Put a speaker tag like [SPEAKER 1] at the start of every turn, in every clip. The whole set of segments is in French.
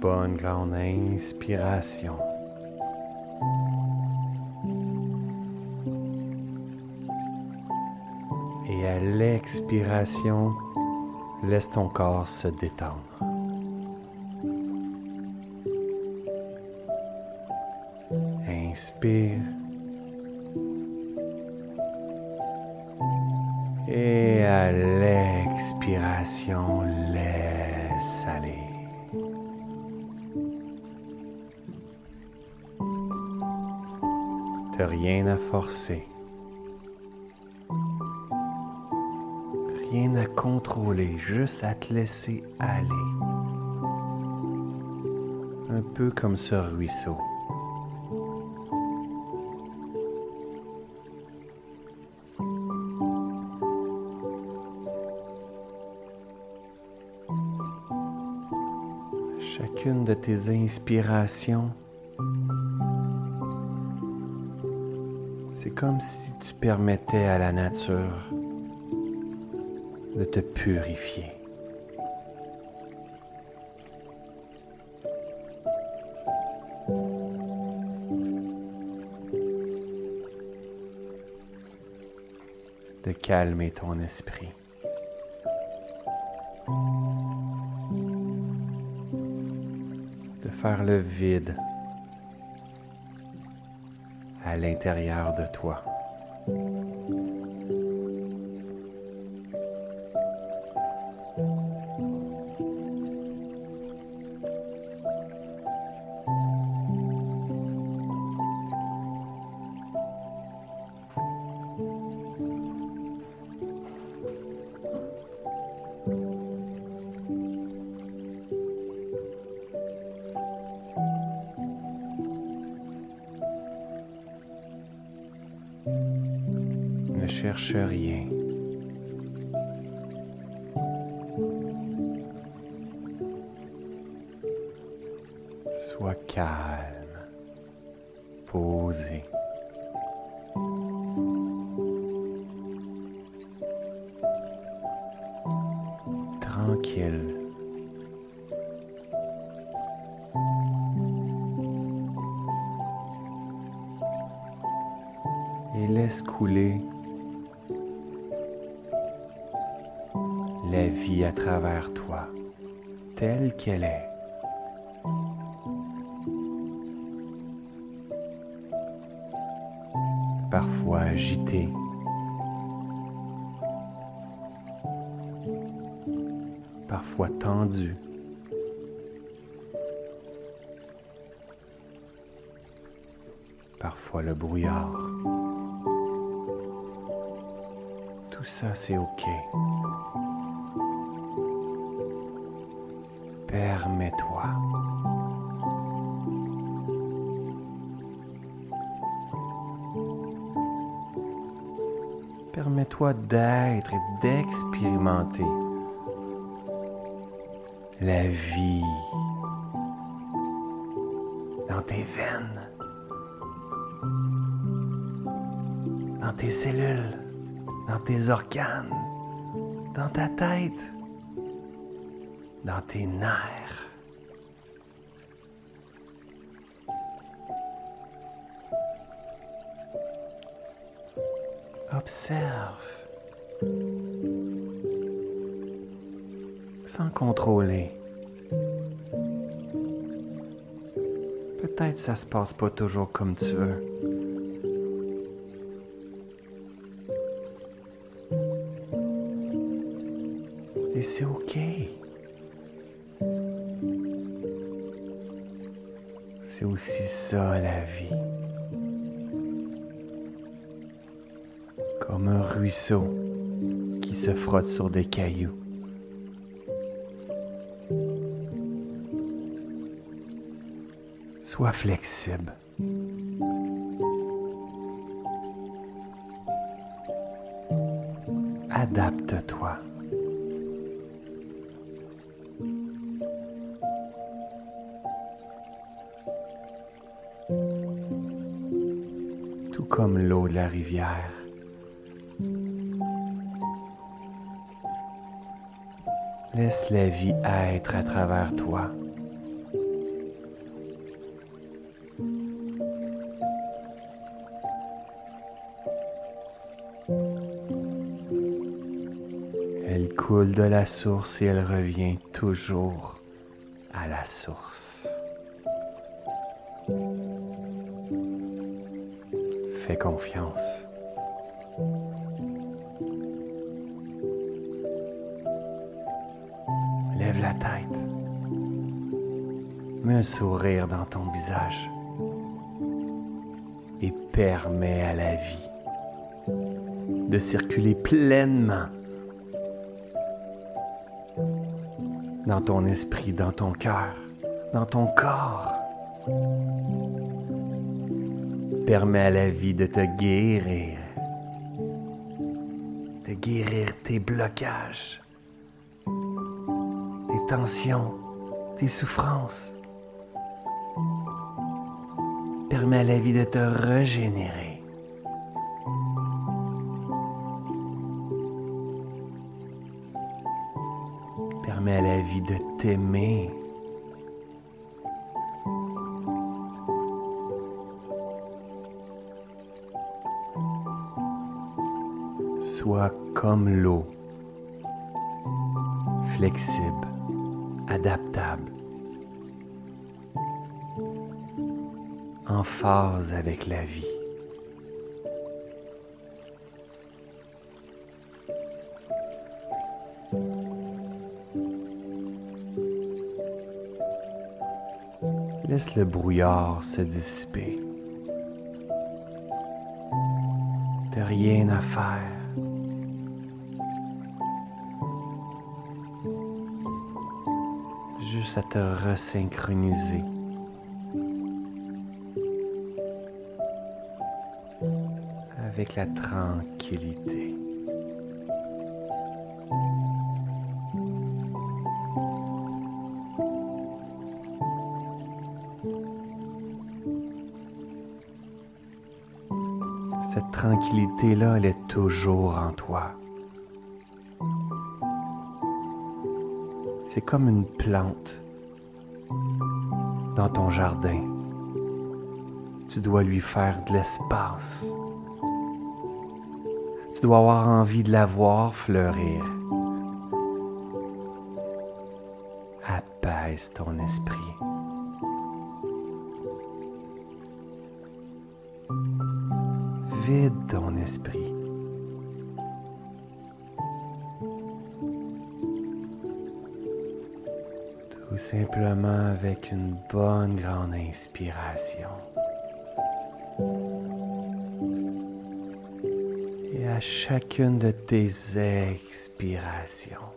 [SPEAKER 1] bonne grande inspiration. Et à l'expiration, laisse ton corps se détendre. Inspire. Et à l'expiration, laisse aller. Rien à forcer. Rien à contrôler, juste à te laisser aller. Un peu comme ce ruisseau. Chacune de tes inspirations, comme si tu permettais à la nature de te purifier. de calmer ton esprit. De faire le vide l'intérieur de toi. Cherche rien. La vie à travers toi, telle qu'elle est. Parfois agitée, parfois tendue. Parfois le brouillard. Tout ça, c'est OK. Permets-toi. Permets-toi d'être et d'expérimenter la vie dans tes veines, dans tes cellules, dans tes organes, dans ta tête, dans tes nerfs. Observe. Sans contrôler. Peut-être ça se passe pas toujours comme tu veux. Frotte sur des cailloux. Sois flexible. Adapte-toi. Tout comme l'eau de la rivière. Laisse la vie être à travers toi. Elle coule de la source et elle revient toujours à la source. Fais confiance. Lève la tête. Mets un sourire dans ton visage et permets à la vie de circuler pleinement dans ton esprit, dans ton cœur, dans ton corps. Permets à la vie de te guérir, de guérir tes blocages, tensions, tes souffrances. Permets à la vie de te régénérer. Permets à la vie de t'aimer. Sois comme l'eau, flexible, adaptable, en phase avec la vie. Laisse le brouillard se dissiper. T'as rien à faire. Te. Avec la tranquillité. Cette tranquillité-là, elle est toujours en toi. C'est comme une plante dans ton jardin. Tu dois lui faire de l'espace. Tu dois avoir envie de la voir fleurir. Apaise ton esprit. Vide ton esprit. Simplement avec une bonne grande inspiration. Et à chacune de tes expirations,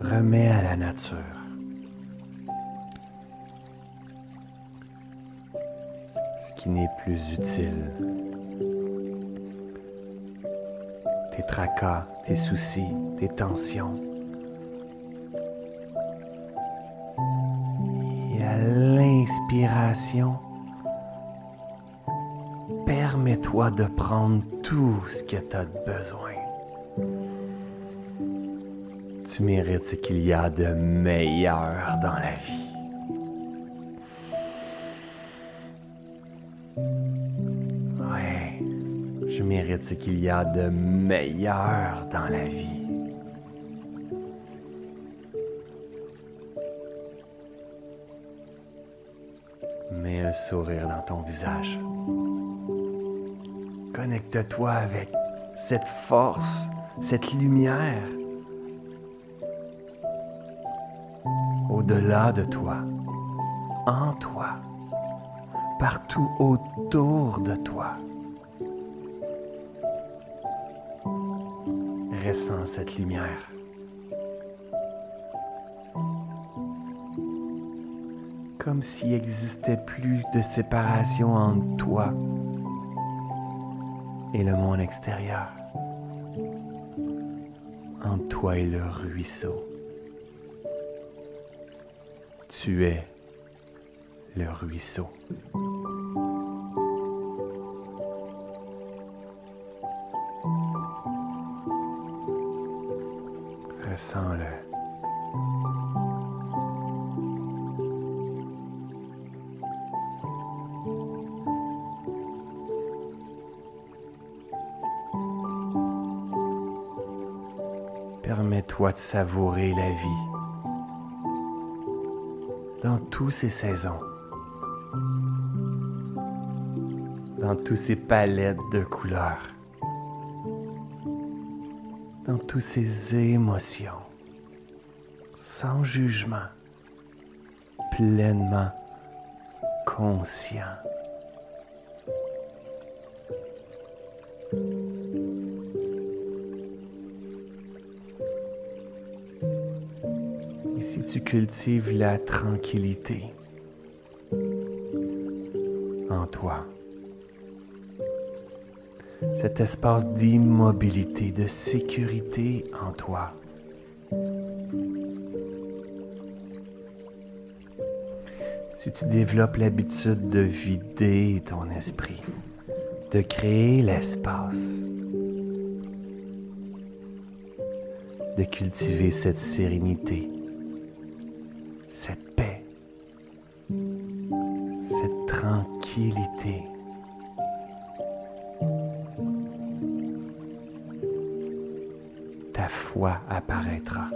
[SPEAKER 1] remets à la nature ce qui n'est plus utile. Tracas, tes soucis, tes tensions. Et à l'inspiration, permets-toi de prendre tout ce que tu as besoin. Tu mérites ce qu'il y a de meilleur dans la vie. Ce qu'il y a de meilleur dans la vie. Mets un sourire dans ton visage. Connecte-toi avec cette force, cette lumière. Au-delà de toi, en toi, partout autour de toi. Cette lumière. Comme s'il n'existait plus de séparation entre toi et le monde extérieur, entre toi et le ruisseau. Tu es le ruisseau. De savourer la vie. Dans toutes ses saisons, dans toutes ses palettes de couleurs, dans toutes ses émotions, sans jugement, pleinement conscient. Cultives la tranquillité en toi, cet espace d'immobilité, de sécurité en toi, si tu développes l'habitude de vider ton esprit, de créer l'espace, de cultiver cette sérénité, Ta foi apparaîtra.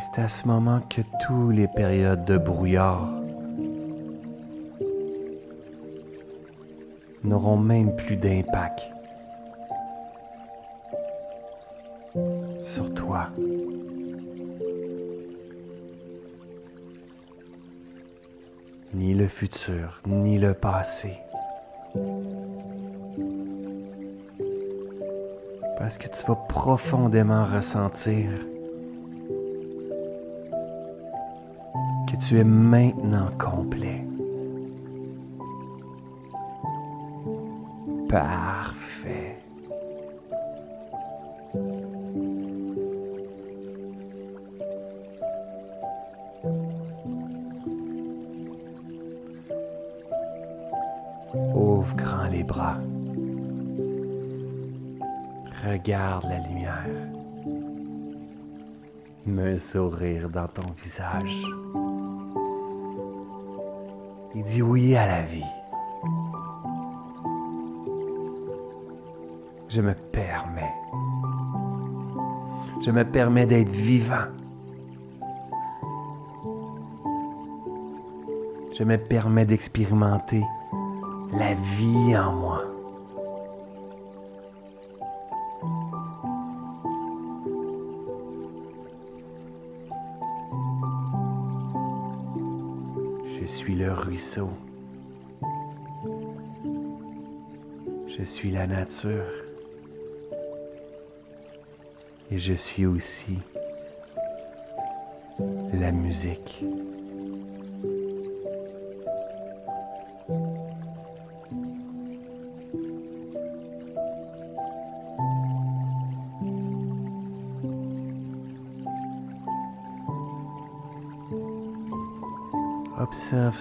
[SPEAKER 1] C'est à ce moment que toutes les périodes de brouillard n'auront même plus d'impact Ni le futur, ni le passé. Parce que tu vas profondément ressentir que tu es maintenant complet. Parfait. Regarde la lumière. Un sourire dans ton visage. Et dis oui à la vie. Je me permets. Je me permets d'être vivant. Je me permets d'expérimenter la vie en moi. Je suis la nature. Et je suis aussi la musique.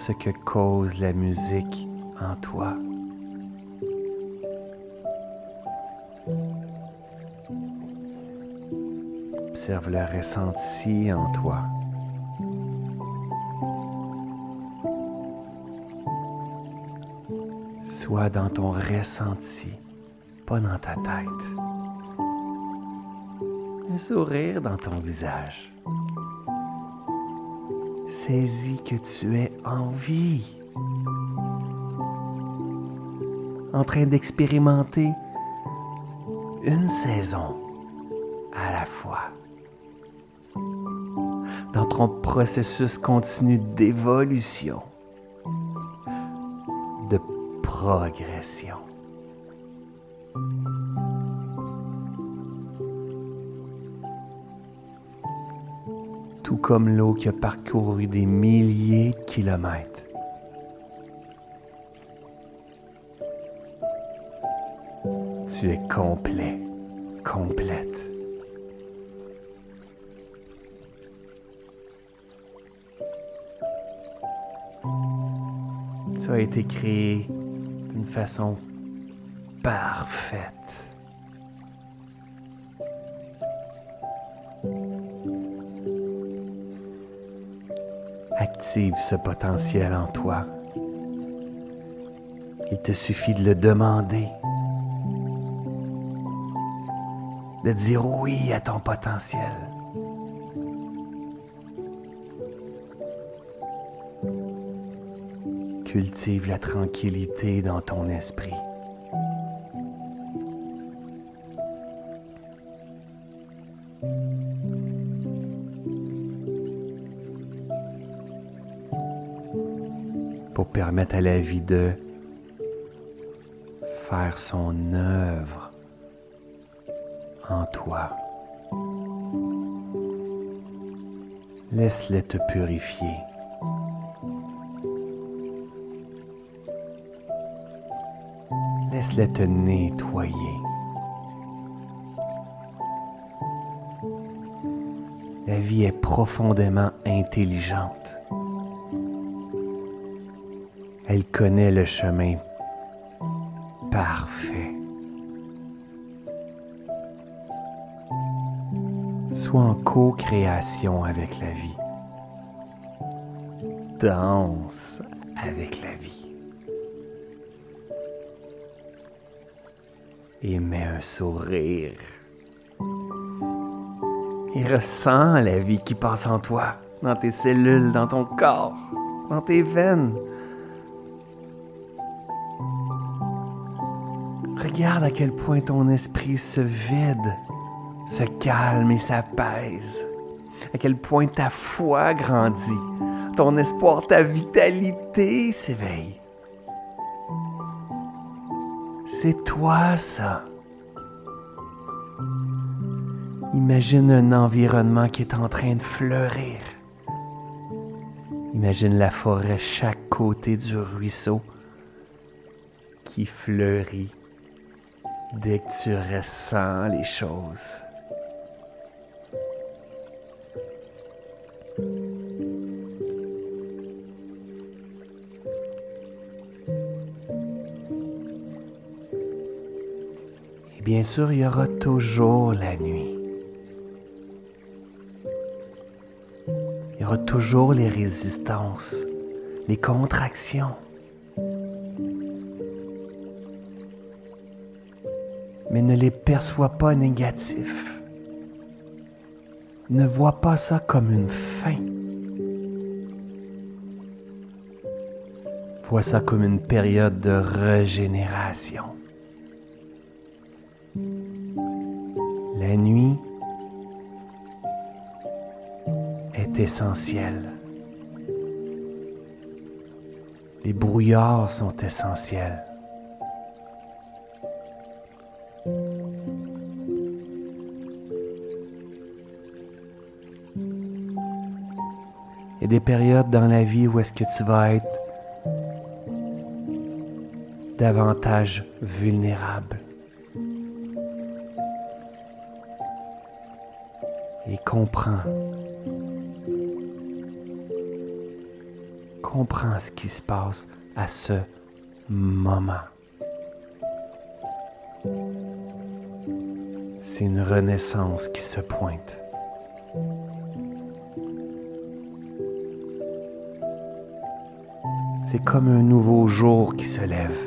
[SPEAKER 1] Ce que cause la musique en toi. Observe le ressenti en toi. Sois dans ton ressenti, pas dans ta tête. Un sourire dans ton visage. Saisis que tu es en vie, en train d'expérimenter une saison à la fois. Dans ton processus continu d'évolution, de progression. Comme l'eau qui a parcouru des milliers de kilomètres. Tu es complet, complète. Tu as été créé d'une façon parfaite. Cultive ce potentiel en toi. Il te suffit de le demander, de dire oui à ton potentiel. Cultive la tranquillité dans ton esprit. Pour permettre à la vie de faire son œuvre en toi. Laisse-le te purifier. Laisse-le te nettoyer. La vie est profondément intelligente. Elle connaît le chemin parfait. Sois en co-création avec la vie. Danse avec la vie. Et mets un sourire. Et ressens la vie qui passe en toi, dans tes cellules, dans ton corps, dans tes veines. Regarde à quel point ton esprit se vide, se calme et s'apaise. À quel point ta foi grandit, ton espoir, ta vitalité s'éveille. C'est toi ça. Imagine un environnement qui est en train de fleurir. Imagine la forêt chaque côté du ruisseau qui fleurit dès que tu ressens les choses. Et bien sûr, il y aura toujours la nuit. Il y aura toujours les résistances, les contractions. Mais ne les perçois pas négatifs. Ne vois pas ça comme une fin. Vois ça comme une période de régénération. La nuit est essentielle. Les brouillards sont essentiels. Des périodes dans la vie où est-ce que tu vas être davantage vulnérable. Et comprends. Comprends ce qui se passe à ce moment. C'est une renaissance qui se pointe. Comme un nouveau jour qui se lève.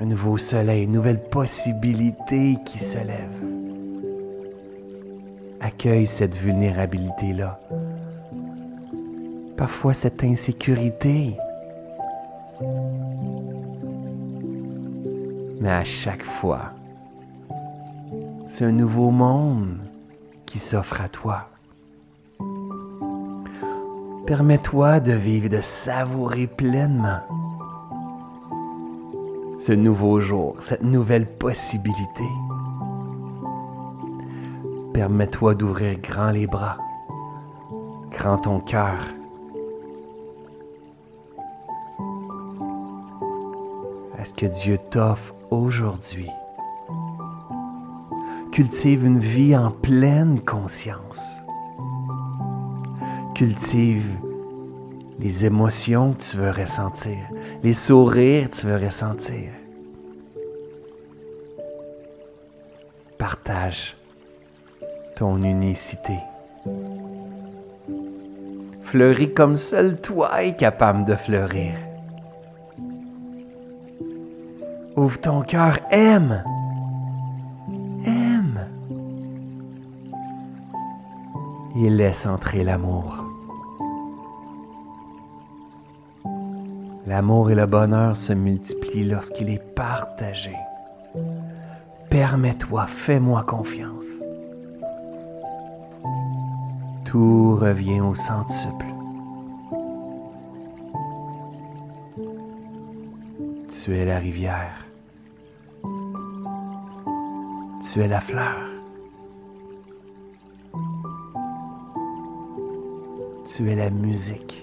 [SPEAKER 1] Un nouveau soleil, une nouvelle possibilité qui se lève. Accueille cette vulnérabilité-là. Parfois cette insécurité. Mais à chaque fois, c'est un nouveau monde qui s'offre à toi. Permets-toi de vivre, de savourer pleinement ce nouveau jour, cette nouvelle possibilité. Permets-toi d'ouvrir grand les bras, grand ton cœur. à ce que Dieu t'offre aujourd'hui. Cultive une vie en pleine conscience cultive les émotions que tu veux ressentir, les sourires que tu veux ressentir. Partage ton unicité Fleuris comme seul toi est capable de fleurir. Ouvre ton cœur, aime. Aime. Et laisse entrer l'amour. L'amour et le bonheur se multiplient lorsqu'il est partagé. Permets-toi, fais-moi confiance. Tout revient au centuple. Tu es la rivière. Tu es la fleur. Tu es la musique.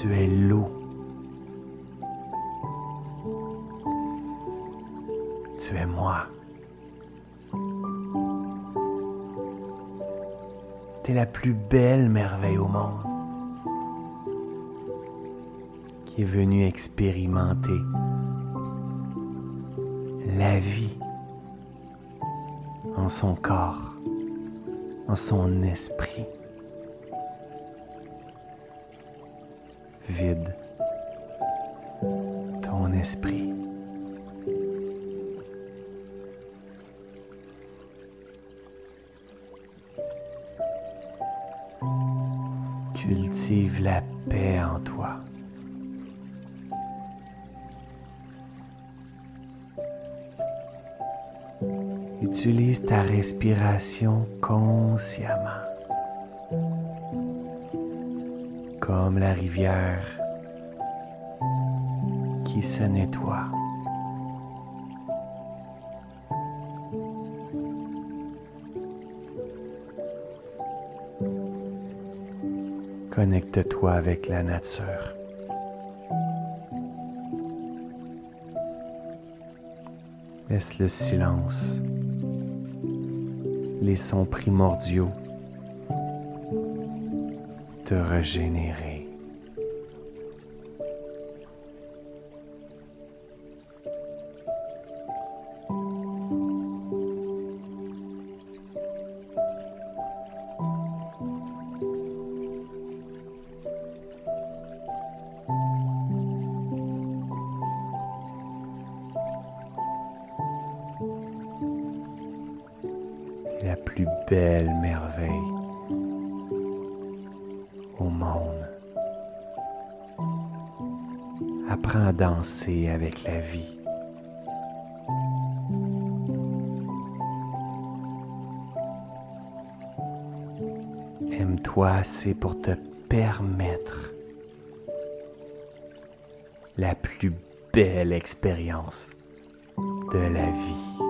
[SPEAKER 1] Tu es l'eau. Tu es moi. Tu es la plus belle merveille au monde qui est venue expérimenter la vie en son corps, en son esprit. Vide ton esprit. Cultive la paix en toi. Utilise ta respiration consciemment, comme la rivière qui se nettoie. Connecte-toi avec la nature. Laisse le silence, les sons primordiaux te régénérer. La vie. Aime-toi assez pour te permettre la plus belle expérience de la vie.